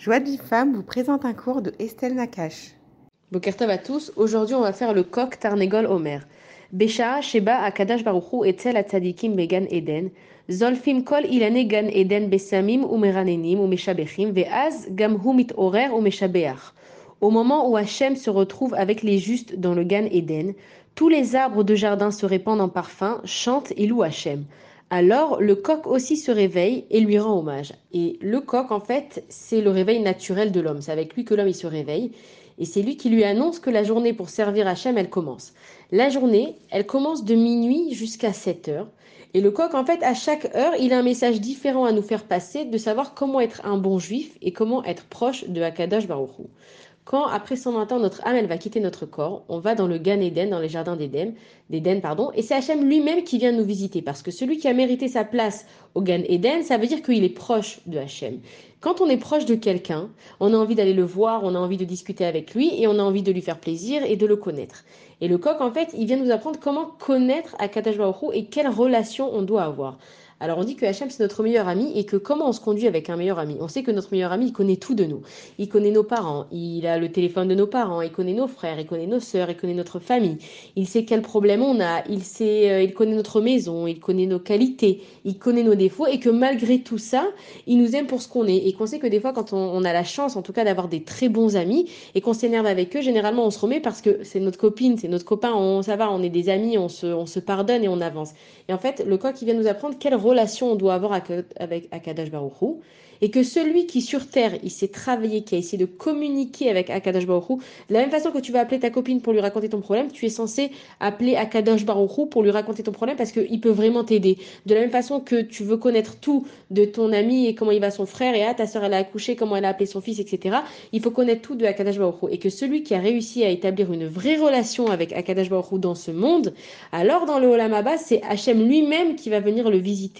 Joie de vie vous présente un cours de Estelle Nakache. Bokertov à tous, aujourd'hui on va faire le coq Tarnegol Omer. Besha Sheba Akadash Baruchu Etzel Atzadikim Began Eden, Zolfim Kol Ilane Gan Eden Besamim Umeranenim Umeshabechim Veaz Gamhu Orer Umeshabeach. Au moment où Hachem se retrouve avec les justes dans le Gan Eden, tous les arbres de jardin se répandent en parfum, chantent et louent Hachem. Alors le coq aussi se réveille et lui rend hommage. Et le coq, en fait, c'est le réveil naturel de l'homme. C'est avec lui que l'homme se réveille. Et c'est lui qui lui annonce que la journée pour servir Hachem, elle commence. La journée, elle commence de minuit jusqu'à 7 heures. Et le coq, en fait, à chaque heure, il a un message différent à nous faire passer de savoir comment être un bon juif et comment être proche de Hakadosh Baruch Hu. Quand, après 120 ans, notre âme, va quitter notre corps, on va dans le Gan Eden, dans les jardins d'Éden, d'Éden, pardon, et c'est Hachem lui-même qui vient nous visiter, parce que celui qui a mérité sa place au Gan Eden, ça veut dire qu'il est proche de Hachem. Quand on est proche de quelqu'un, on a envie d'aller le voir, on a envie de discuter avec lui, et on a envie de lui faire plaisir et de le connaître. Et le coq, en fait, il vient nous apprendre comment connaître Akadash Baruch et quelle relation on doit avoir. Alors on dit que Hachem c'est notre meilleur ami et que comment on se conduit avec un meilleur ami? On sait que notre meilleur ami il connaît tout de nous. Il connaît nos parents, il a le téléphone de nos parents, il connaît nos frères, il connaît nos sœurs, il connaît notre famille. Il sait quel problème on a, il sait, euh, il connaît notre maison, il connaît nos qualités, il connaît nos défauts et que malgré tout ça, il nous aime pour ce qu'on est et qu'on sait que des fois quand on, a la chance en tout cas d'avoir des très bons amis et qu'on s'énerve avec eux, généralement on se remet parce que c'est notre copine, c'est notre copain, on ça va, on est des amis, on se, on se pardonne et on avance. Et en fait, le coq il vient nous apprendre quelle relation on doit avoir avec Akadash Baruch et que celui qui sur terre, il s'est travaillé, qui a essayé de communiquer avec Akadash Baruch de la même façon que tu vas appeler ta copine pour lui raconter ton problème, tu es censé appeler Akadash Baruch pour lui raconter ton problème parce qu'il peut vraiment t'aider. De la même façon que tu veux connaître tout de ton ami et comment il va son frère et ah ta soeur elle a accouché, comment elle a appelé son fils, etc. Il faut connaître tout de Akadash Baruch et que celui qui a réussi à établir une vraie relation avec Akadash Baruch dans ce monde, alors dans le Olam c'est Hachem lui-même qui va venir le visiter